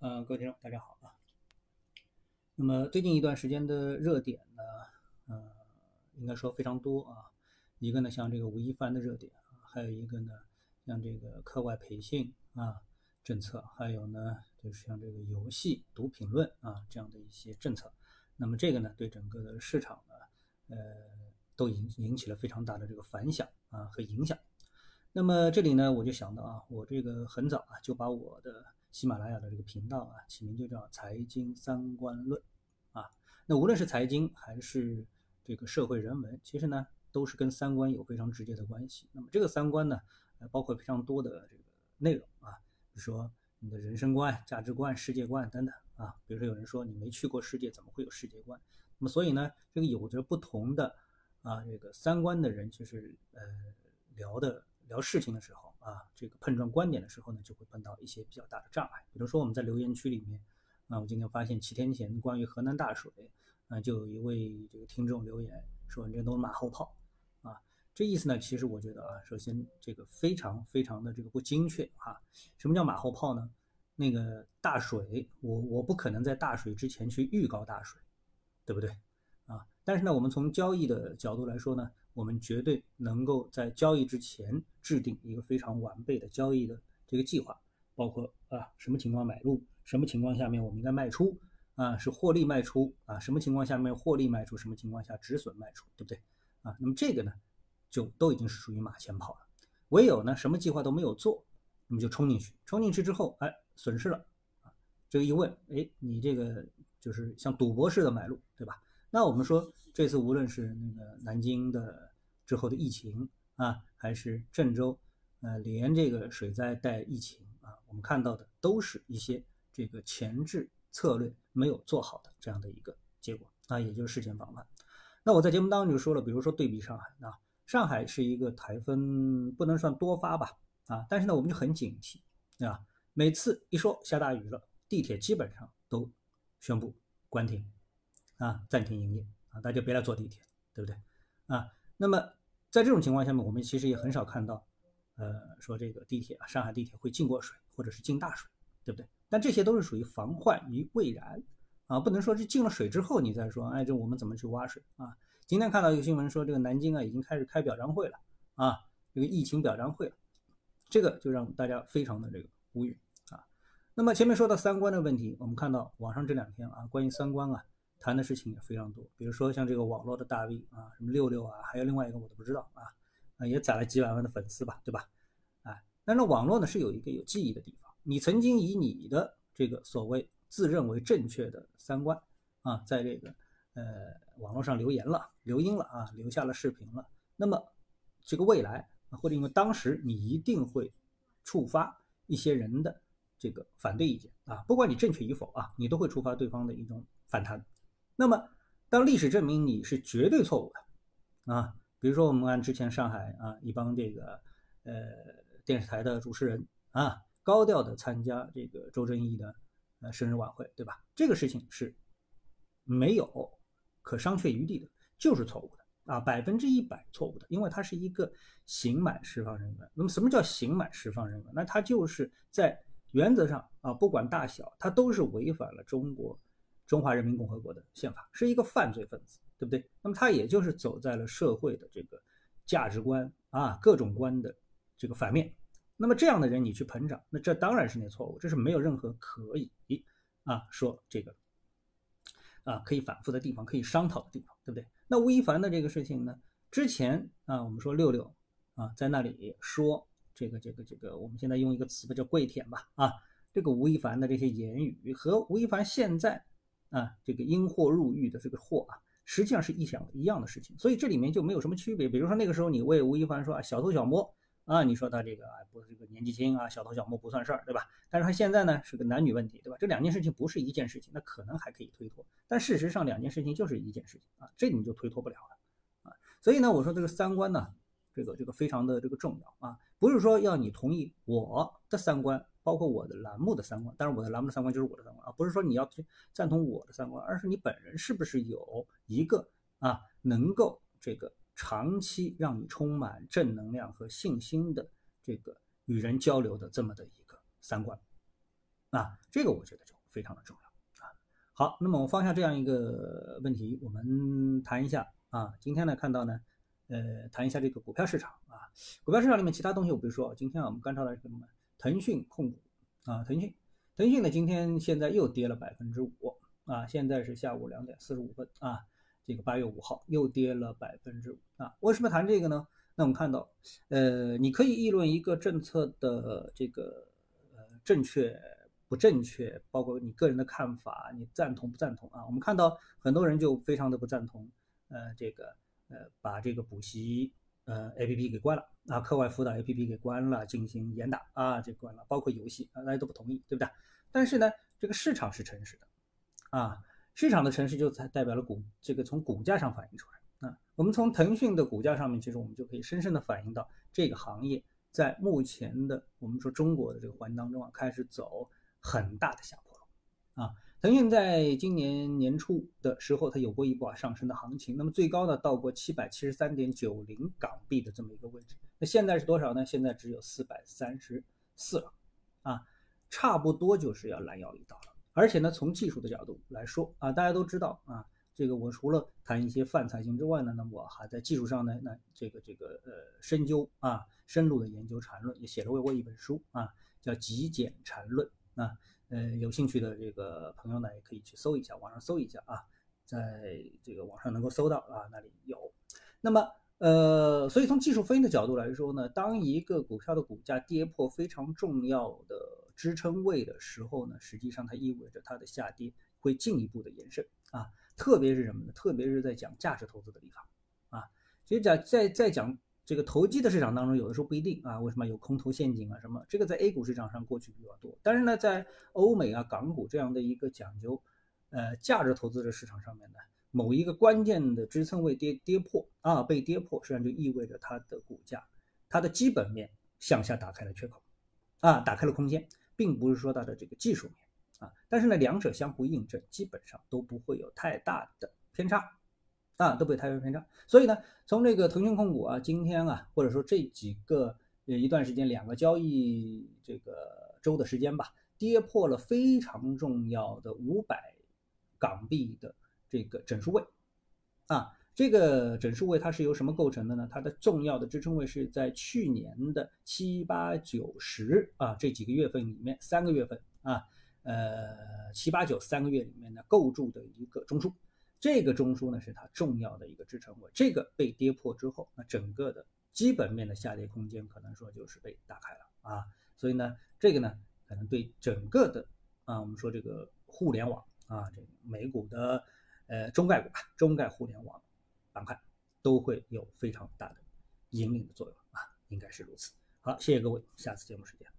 呃，各位听众，大家好啊。那么最近一段时间的热点呢，呃，应该说非常多啊。一个呢，像这个吴亦凡的热点，还有一个呢，像这个课外培训啊政策，还有呢，就是像这个游戏读评论啊这样的一些政策。那么这个呢，对整个的市场呢，呃，都引引起了非常大的这个反响啊和影响。那么这里呢，我就想到啊，我这个很早啊就把我的喜马拉雅的这个频道啊，起名就叫“财经三观论”啊。那无论是财经还是这个社会人文，其实呢都是跟三观有非常直接的关系。那么这个三观呢，包括非常多的这个内容啊，比如说你的人生观、价值观、世界观等等啊。比如说有人说你没去过世界，怎么会有世界观？那么所以呢，这个有着不同的啊这个三观的人，其实呃聊的。聊事情的时候啊，这个碰撞观点的时候呢，就会碰到一些比较大的障碍。比如说我们在留言区里面，啊，我今天发现七天前关于河南大水，啊，就有一位这个听众留言说这都是马后炮，啊，这意思呢，其实我觉得啊，首先这个非常非常的这个不精确啊。什么叫马后炮呢？那个大水，我我不可能在大水之前去预告大水，对不对？但是呢，我们从交易的角度来说呢。我们绝对能够在交易之前制定一个非常完备的交易的这个计划，包括啊什么情况买入，什么情况下面我们应该卖出啊是获利卖出啊什么情况下面获利卖出，什么情况下止损卖出，对不对啊？那么这个呢就都已经是属于马前跑了。唯有呢什么计划都没有做，那么就冲进去，冲进去之后哎损失了啊，这个一问哎你这个就是像赌博似的买入，对吧？那我们说这次无论是那个南京的之后的疫情啊，还是郑州，呃，连这个水灾带疫情啊，我们看到的都是一些这个前置策略没有做好的这样的一个结果啊，也就是事前防范。那我在节目当中就说了，比如说对比上海啊，上海是一个台风不能算多发吧啊，但是呢我们就很警惕啊，每次一说下大雨了，地铁基本上都宣布关停。啊，暂停营业啊，大家别来坐地铁，对不对？啊，那么在这种情况下面，我们其实也很少看到，呃，说这个地铁啊，上海地铁会进过水，或者是进大水，对不对？但这些都是属于防患于未然啊，不能说是进了水之后你再说，哎，这我们怎么去挖水啊？今天看到一个新闻说，这个南京啊已经开始开表彰会了啊，这个疫情表彰会了，这个就让大家非常的这个无语啊。那么前面说到三观的问题，我们看到网上这两天啊，关于三观啊。谈的事情也非常多，比如说像这个网络的大 V 啊，什么六六啊，还有另外一个我都不知道啊，啊也攒了几百万的粉丝吧，对吧？哎，但是网络呢是有一个有记忆的地方，你曾经以你的这个所谓自认为正确的三观啊，在这个呃网络上留言了、留音了啊，留下了视频了，那么这个未来或者因为当时你一定会触发一些人的这个反对意见啊，不管你正确与否啊，你都会触发对方的一种反弹。那么，当历史证明你是绝对错误的，啊，比如说我们按之前上海啊一帮这个呃电视台的主持人啊高调的参加这个周正义的呃生日晚会，对吧？这个事情是没有可商榷余地的，就是错误的啊，百分之一百错误的，因为他是一个刑满释放人员。那么什么叫刑满释放人员？那他就是在原则上啊，不管大小，他都是违反了中国。中华人民共和国的宪法是一个犯罪分子，对不对？那么他也就是走在了社会的这个价值观啊各种观的这个反面。那么这样的人你去捧场，那这当然是你错误，这是没有任何可以啊说这个啊可以反复的地方，可以商讨的地方，对不对？那吴亦凡的这个事情呢，之前啊我们说六六啊在那里说这个这个这个，我们现在用一个词吧叫跪舔吧啊，这个吴亦凡的这些言语和吴亦凡现在。啊，这个因祸入狱的这个祸啊，实际上是一想一样的事情，所以这里面就没有什么区别。比如说那个时候你为吴亦凡说啊小偷小摸啊，你说他这个啊不这个年纪轻啊，小偷小摸不算事儿，对吧？但是他现在呢是个男女问题，对吧？这两件事情不是一件事情，那可能还可以推脱，但事实上两件事情就是一件事情啊，这你就推脱不了了啊。所以呢，我说这个三观呢，这个这个非常的这个重要啊，不是说要你同意我的三观。包括我的栏目的三观，当然我的栏目的三观就是我的三观啊，不是说你要去赞同我的三观，而是你本人是不是有一个啊能够这个长期让你充满正能量和信心的这个与人交流的这么的一个三观啊，这个我觉得就非常的重要啊。好，那么我放下这样一个问题，我们谈一下啊，今天呢看到呢，呃，谈一下这个股票市场啊，股票市场里面其他东西，我比如说今天我们观察到什么？腾讯控股啊，腾讯，腾讯呢今天现在又跌了百分之五啊，现在是下午两点四十五分啊，这个八月五号又跌了百分之五啊。为什么谈这个呢？那我们看到，呃，你可以议论一个政策的这个呃正确不正确，包括你个人的看法，你赞同不赞同啊？我们看到很多人就非常的不赞同，呃，这个呃把这个补习呃 A P P 给关了啊，课外辅导 A P P 给关了，进行严打啊，这关了，包括游戏啊，大家都不同意，对不对？但是呢，这个市场是诚实的啊，市场的诚实就才代表了股这个从股价上反映出来。啊，我们从腾讯的股价上面，其实我们就可以深深的反映到这个行业在目前的我们说中国的这个环境当中啊，开始走很大的下坡路。啊，腾讯在今年年初的时候，它有过一波上升的行情，那么最高呢到过七百七十三点九零港币的这么一个位置。那现在是多少呢？现在只有四百三十四了，啊，差不多就是要拦腰一刀了。而且呢，从技术的角度来说啊，大家都知道啊。这个我除了谈一些泛财经之外呢，那么我还在技术上呢，那这个这个呃深究啊，深入的研究缠论，也写了为我一本书啊，叫《极简缠论》啊，呃，有兴趣的这个朋友呢，也可以去搜一下，网上搜一下啊，在这个网上能够搜到啊，那里有。那么呃，所以从技术分析的角度来说呢，当一个股票的股价跌破非常重要的支撑位的时候呢，实际上它意味着它的下跌会进一步的延伸啊。特别是什么呢？特别是在讲价值投资的地方，啊，其实讲在在讲这个投机的市场当中，有的时候不一定啊。为什么有空头陷阱啊？什么？这个在 A 股市场上过去比较多，但是呢，在欧美啊、港股这样的一个讲究呃价值投资的市场上面呢，某一个关键的支撑位跌跌破啊，被跌破，实际上就意味着它的股价它的基本面向下打开了缺口，啊，打开了空间，并不是说它的这个技术面。啊，但是呢，两者相互印证，基本上都不会有太大的偏差，啊，都不会太大偏差。所以呢，从这个腾讯控股啊，今天啊，或者说这几个呃一段时间，两个交易这个周的时间吧，跌破了非常重要的五百港币的这个整数位，啊，这个整数位它是由什么构成的呢？它的重要的支撑位是在去年的七八九十啊这几个月份里面，三个月份啊。呃，七八九三个月里面呢，构筑的一个中枢，这个中枢呢是它重要的一个支撑位。这个被跌破之后，那整个的基本面的下跌空间可能说就是被打开了啊。所以呢，这个呢可能对整个的啊，我们说这个互联网啊，这个美股的呃中概股吧，中概互联网板块都会有非常大的引领的作用啊，应该是如此。好，谢谢各位，下次节目时间。